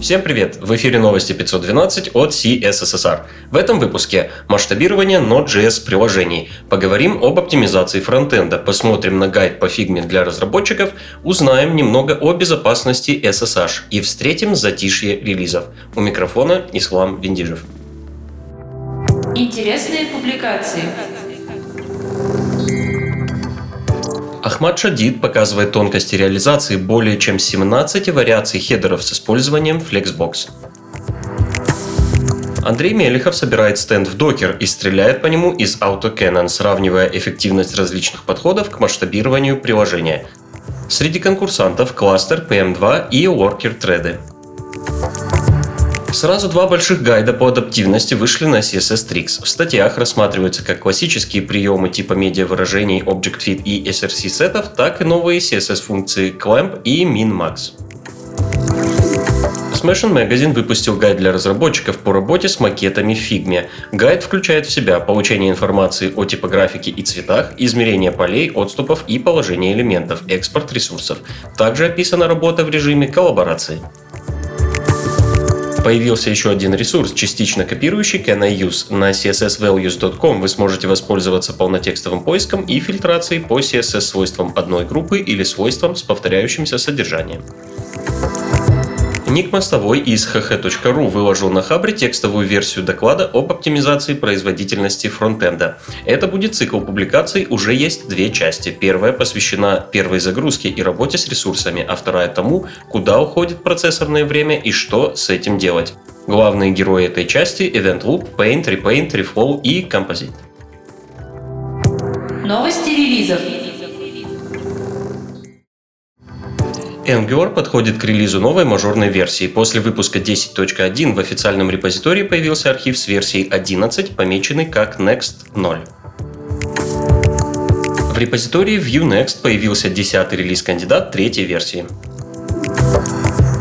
Всем привет! В эфире новости 512 от CSSSR. В этом выпуске масштабирование Node.js приложений. Поговорим об оптимизации фронтенда, посмотрим на гайд по Figma для разработчиков, узнаем немного о безопасности SSH и встретим затишье релизов. У микрофона Ислам Виндижев. Интересные публикации. Ахмад Шадид показывает тонкости реализации более чем 17 вариаций хедеров с использованием Flexbox. Андрей Мелехов собирает стенд в Docker и стреляет по нему из AutoCannon, сравнивая эффективность различных подходов к масштабированию приложения. Среди конкурсантов кластер PM2 и Worker Thread. Сразу два больших гайда по адаптивности вышли на CSS Tricks. В статьях рассматриваются как классические приемы типа медиа-выражений Object-Fit и SRC сетов, так и новые CSS-функции Clamp и Min-Max. Smashing Magazine выпустил гайд для разработчиков по работе с макетами в Figma. Гайд включает в себя получение информации о типографике и цветах, измерение полей, отступов и положение элементов, экспорт ресурсов. Также описана работа в режиме коллаборации. Появился еще один ресурс, частично копирующий Use. На cssvalues.com вы сможете воспользоваться полнотекстовым поиском и фильтрацией по CSS-свойствам одной группы или свойствам с повторяющимся содержанием. Ник Мостовой из hh.ru выложил на Хабре текстовую версию доклада об оптимизации производительности фронтенда. Это будет цикл публикаций, уже есть две части. Первая посвящена первой загрузке и работе с ресурсами, а вторая тому, куда уходит процессорное время и что с этим делать. Главные герои этой части — Event Loop, Paint, Repaint, Reflow и Composite. Новости релизов. Angular подходит к релизу новой мажорной версии. После выпуска 10.1 в официальном репозитории появился архив с версией 11, помеченный как Next 0. В репозитории Vue.next появился 10 релиз-кандидат третьей версии.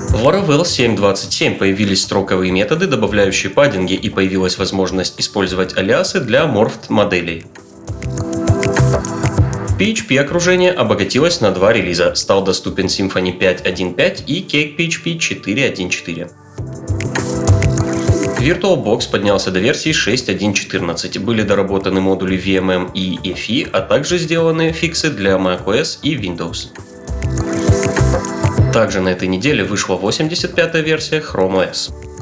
В Laravel 7.27 появились строковые методы, добавляющие паддинги, и появилась возможность использовать алиасы для morphed PHP окружение обогатилось на два релиза. Стал доступен Symfony 5.1.5 и Cake PHP 4.1.4. VirtualBox поднялся до версии 6.1.14. Были доработаны модули VMM и EFI, а также сделаны фиксы для macOS и Windows. Также на этой неделе вышла 85-я версия Chrome OS.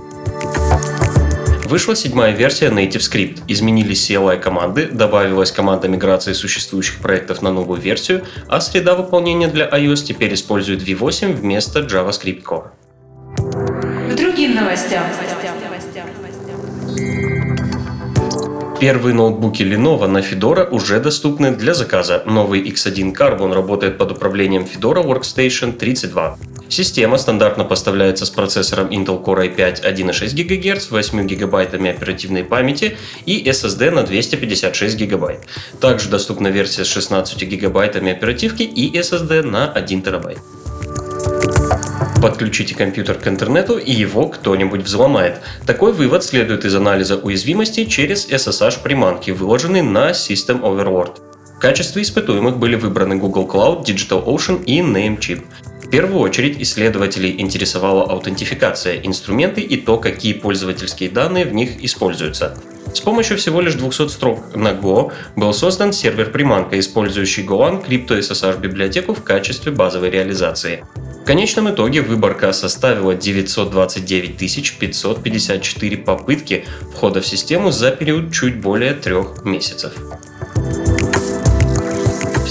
Вышла седьмая версия NativeScript. Изменились CLI команды, добавилась команда миграции существующих проектов на новую версию, а среда выполнения для iOS теперь использует V8 вместо JavaScript Core. К другим новостям. Первые ноутбуки Lenovo на Fedora уже доступны для заказа. Новый X1 Carbon работает под управлением Fedora Workstation 32. Система стандартно поставляется с процессором Intel Core i5 1,6 ГГц, 8 ГБ оперативной памяти и SSD на 256 ГБ. Также доступна версия с 16 ГБ оперативки и SSD на 1 ТБ. Подключите компьютер к интернету и его кто-нибудь взломает. Такой вывод следует из анализа уязвимостей через SSH-приманки, выложенные на System Overlord. В качестве испытуемых были выбраны Google Cloud, DigitalOcean и Namecheap. Первую очередь исследователей интересовала аутентификация, инструменты и то, какие пользовательские данные в них используются. С помощью всего лишь 200 строк на Go был создан сервер-приманка, использующий Golang CryptoSSH библиотеку в качестве базовой реализации. В конечном итоге выборка составила 929 554 попытки входа в систему за период чуть более трех месяцев.